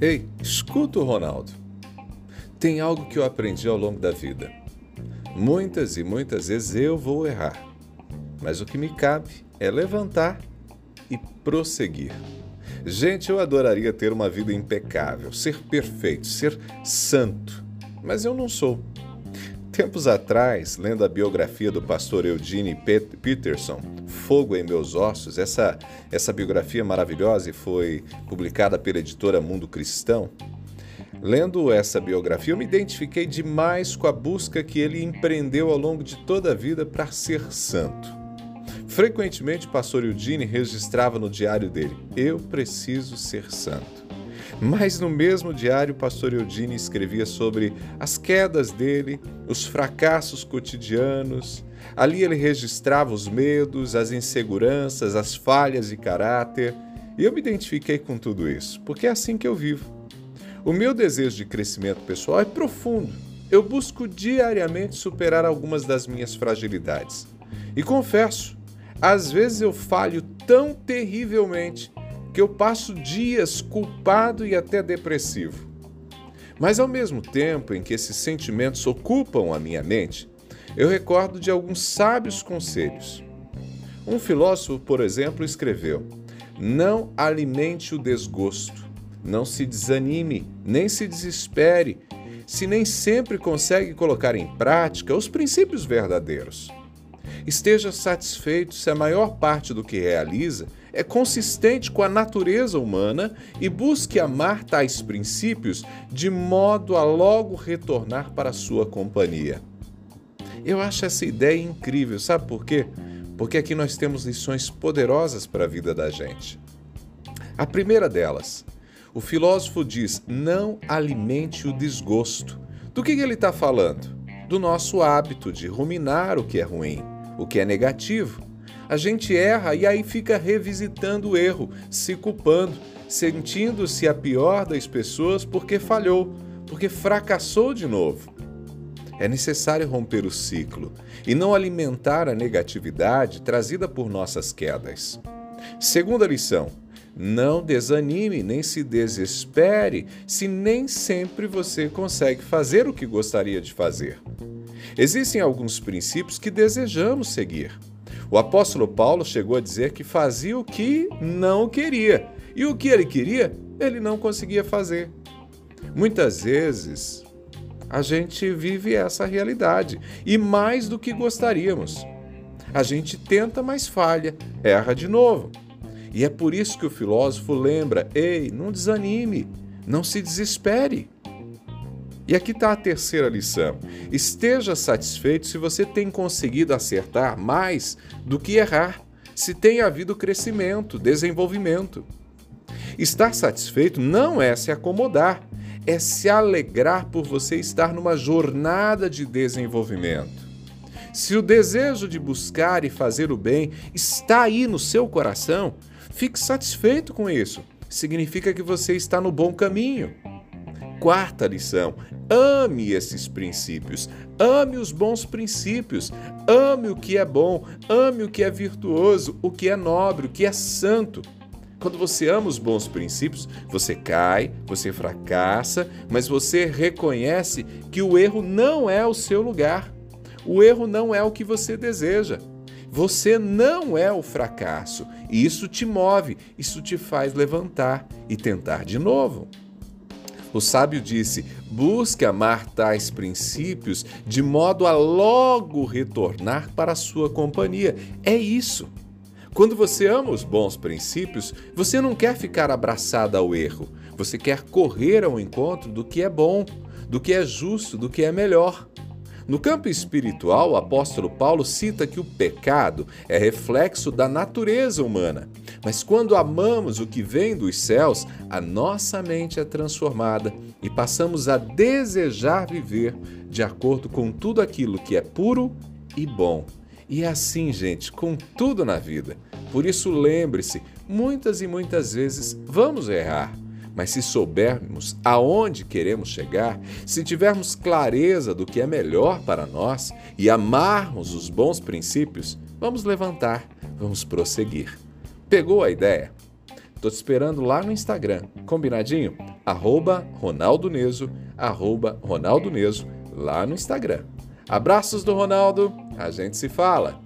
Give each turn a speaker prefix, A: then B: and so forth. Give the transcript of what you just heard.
A: Ei, escuta o Ronaldo. Tem algo que eu aprendi ao longo da vida. Muitas e muitas vezes eu vou errar, mas o que me cabe é levantar e prosseguir. Gente, eu adoraria ter uma vida impecável, ser perfeito, ser santo, mas eu não sou. Tempos atrás, lendo a biografia do pastor Eugene Peterson, Fogo em Meus Ossos, essa, essa biografia maravilhosa e foi publicada pela editora Mundo Cristão. Lendo essa biografia, eu me identifiquei demais com a busca que ele empreendeu ao longo de toda a vida para ser santo. Frequentemente, o pastor Eugene registrava no diário dele: Eu preciso ser santo. Mas no mesmo diário, o pastor Eudine escrevia sobre as quedas dele, os fracassos cotidianos. Ali ele registrava os medos, as inseguranças, as falhas de caráter. E eu me identifiquei com tudo isso, porque é assim que eu vivo. O meu desejo de crescimento pessoal é profundo. Eu busco diariamente superar algumas das minhas fragilidades. E confesso, às vezes eu falho tão terrivelmente eu passo dias culpado e até depressivo. Mas ao mesmo tempo em que esses sentimentos ocupam a minha mente, eu recordo de alguns sábios conselhos. Um filósofo, por exemplo, escreveu: Não alimente o desgosto, não se desanime, nem se desespere, se nem sempre consegue colocar em prática os princípios verdadeiros. Esteja satisfeito se a maior parte do que realiza é consistente com a natureza humana e busque amar tais princípios de modo a logo retornar para a sua companhia. Eu acho essa ideia incrível, sabe por quê? Porque aqui nós temos lições poderosas para a vida da gente. A primeira delas, o filósofo diz: não alimente o desgosto. Do que ele está falando? Do nosso hábito de ruminar o que é ruim, o que é negativo a gente erra e aí fica revisitando o erro, se culpando, sentindo-se a pior das pessoas porque falhou, porque fracassou de novo. É necessário romper o ciclo e não alimentar a negatividade trazida por nossas quedas. Segunda lição: não desanime nem se desespere se nem sempre você consegue fazer o que gostaria de fazer. Existem alguns princípios que desejamos seguir o apóstolo Paulo chegou a dizer que fazia o que não queria. E o que ele queria, ele não conseguia fazer. Muitas vezes a gente vive essa realidade e mais do que gostaríamos. A gente tenta, mas falha, erra de novo. E é por isso que o filósofo lembra: ei, não desanime, não se desespere. E aqui está a terceira lição. Esteja satisfeito se você tem conseguido acertar mais do que errar, se tem havido crescimento, desenvolvimento. Estar satisfeito não é se acomodar, é se alegrar por você estar numa jornada de desenvolvimento. Se o desejo de buscar e fazer o bem está aí no seu coração, fique satisfeito com isso. Significa que você está no bom caminho. Quarta lição: ame esses princípios, ame os bons princípios, ame o que é bom, ame o que é virtuoso, o que é nobre, o que é santo. Quando você ama os bons princípios, você cai, você fracassa, mas você reconhece que o erro não é o seu lugar. O erro não é o que você deseja. Você não é o fracasso. E isso te move, isso te faz levantar e tentar de novo. O sábio disse: busque amar tais princípios de modo a logo retornar para a sua companhia. É isso. Quando você ama os bons princípios, você não quer ficar abraçada ao erro, você quer correr ao encontro do que é bom, do que é justo, do que é melhor. No campo espiritual, o apóstolo Paulo cita que o pecado é reflexo da natureza humana. Mas quando amamos o que vem dos céus, a nossa mente é transformada e passamos a desejar viver de acordo com tudo aquilo que é puro e bom. E é assim, gente, com tudo na vida. Por isso, lembre-se: muitas e muitas vezes vamos errar mas se soubermos aonde queremos chegar, se tivermos clareza do que é melhor para nós e amarmos os bons princípios, vamos levantar, vamos prosseguir. Pegou a ideia? Tô te esperando lá no Instagram. Combinadinho? Arroba Ronaldo Neso, arroba Ronaldo Neso, lá no Instagram. Abraços do Ronaldo, a gente se fala.